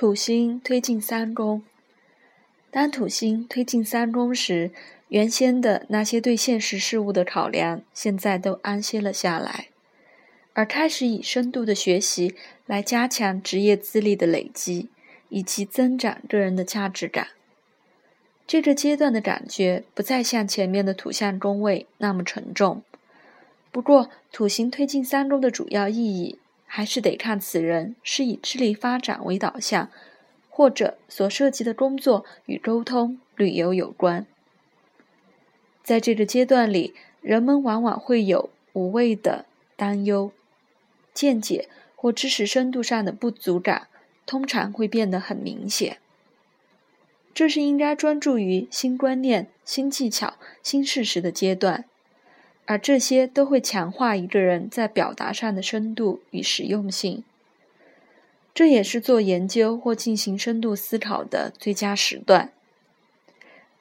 土星推进三宫，当土星推进三宫时，原先的那些对现实事物的考量，现在都安歇了下来，而开始以深度的学习来加强职业资历的累积，以及增长个人的价值感。这个阶段的感觉不再像前面的土象宫位那么沉重。不过，土星推进三宫的主要意义，还是得看此人是以智力发展为导向，或者所涉及的工作与沟通、旅游有关。在这个阶段里，人们往往会有无谓的担忧、见解或知识深度上的不足感，通常会变得很明显。这是应该专注于新观念、新技巧、新事实的阶段，而这些都会强化一个人在表达上的深度与实用性。这也是做研究或进行深度思考的最佳时段。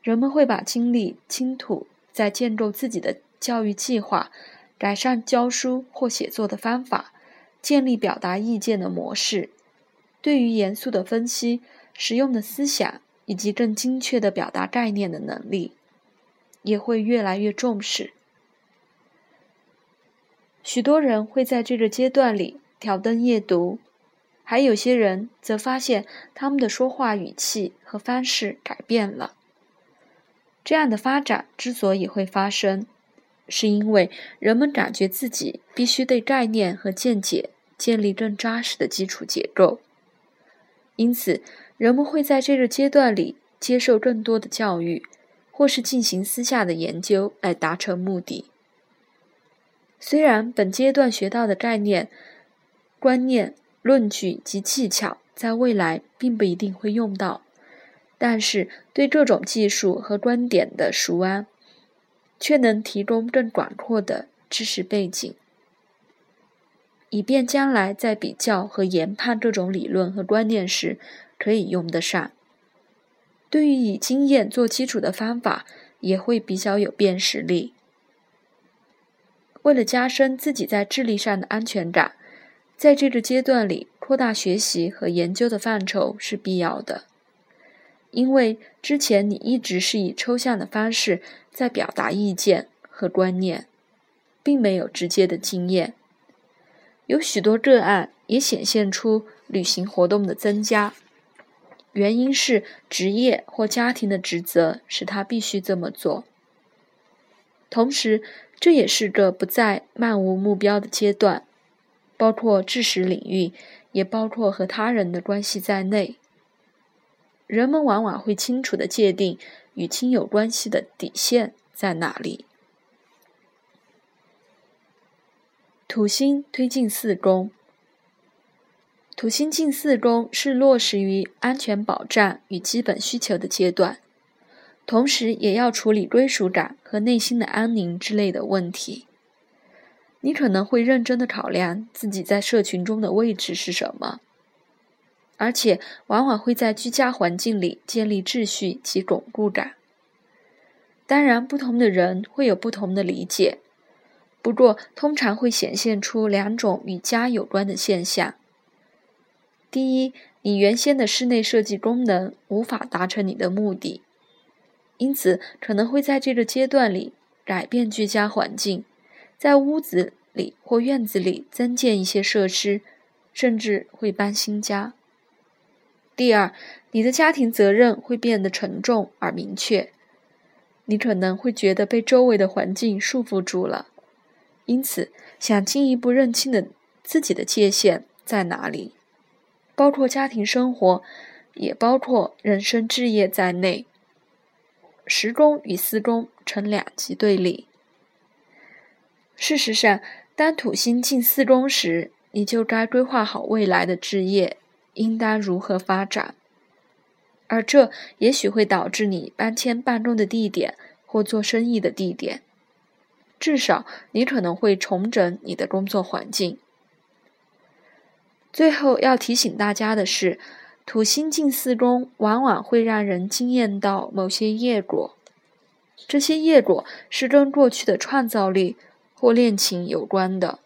人们会把精力倾吐在建构自己的教育计划、改善教书或写作的方法、建立表达意见的模式、对于严肃的分析、实用的思想。以及更精确的表达概念的能力，也会越来越重视。许多人会在这个阶段里挑灯夜读，还有些人则发现他们的说话语气和方式改变了。这样的发展之所以会发生，是因为人们感觉自己必须对概念和见解建立更扎实的基础结构，因此。人们会在这个阶段里接受更多的教育，或是进行私下的研究来达成目的。虽然本阶段学到的概念、观念、论据及技巧在未来并不一定会用到，但是对各种技术和观点的熟谙，却能提供更广阔的知识背景，以便将来在比较和研判各种理论和观念时。可以用得上。对于以经验做基础的方法，也会比较有辨识力。为了加深自己在智力上的安全感，在这个阶段里扩大学习和研究的范畴是必要的。因为之前你一直是以抽象的方式在表达意见和观念，并没有直接的经验。有许多个案也显现出旅行活动的增加。原因是职业或家庭的职责使他必须这么做。同时，这也是个不再漫无目标的阶段，包括知识领域，也包括和他人的关系在内。人们往往会清楚地界定与亲友关系的底线在哪里。土星推进四宫。土星进四宫是落实于安全保障与基本需求的阶段，同时也要处理归属感和内心的安宁之类的问题。你可能会认真的考量自己在社群中的位置是什么，而且往往会在居家环境里建立秩序及巩固感。当然，不同的人会有不同的理解，不过通常会显现出两种与家有关的现象。第一，你原先的室内设计功能无法达成你的目的，因此可能会在这个阶段里改变居家环境，在屋子里或院子里增建一些设施，甚至会搬新家。第二，你的家庭责任会变得沉重而明确，你可能会觉得被周围的环境束缚住了，因此想进一步认清的自己的界限在哪里。包括家庭生活，也包括人生置业在内。十宫与四宫成两极对立。事实上，当土星进四宫时，你就该规划好未来的置业应当如何发展，而这也许会导致你搬迁办公的地点或做生意的地点。至少，你可能会重整你的工作环境。最后要提醒大家的是，土星进四宫往往会让人惊艳到某些业果，这些业果是跟过去的创造力或恋情有关的，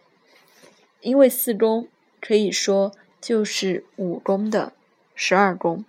因为四宫可以说就是五宫的十二宫。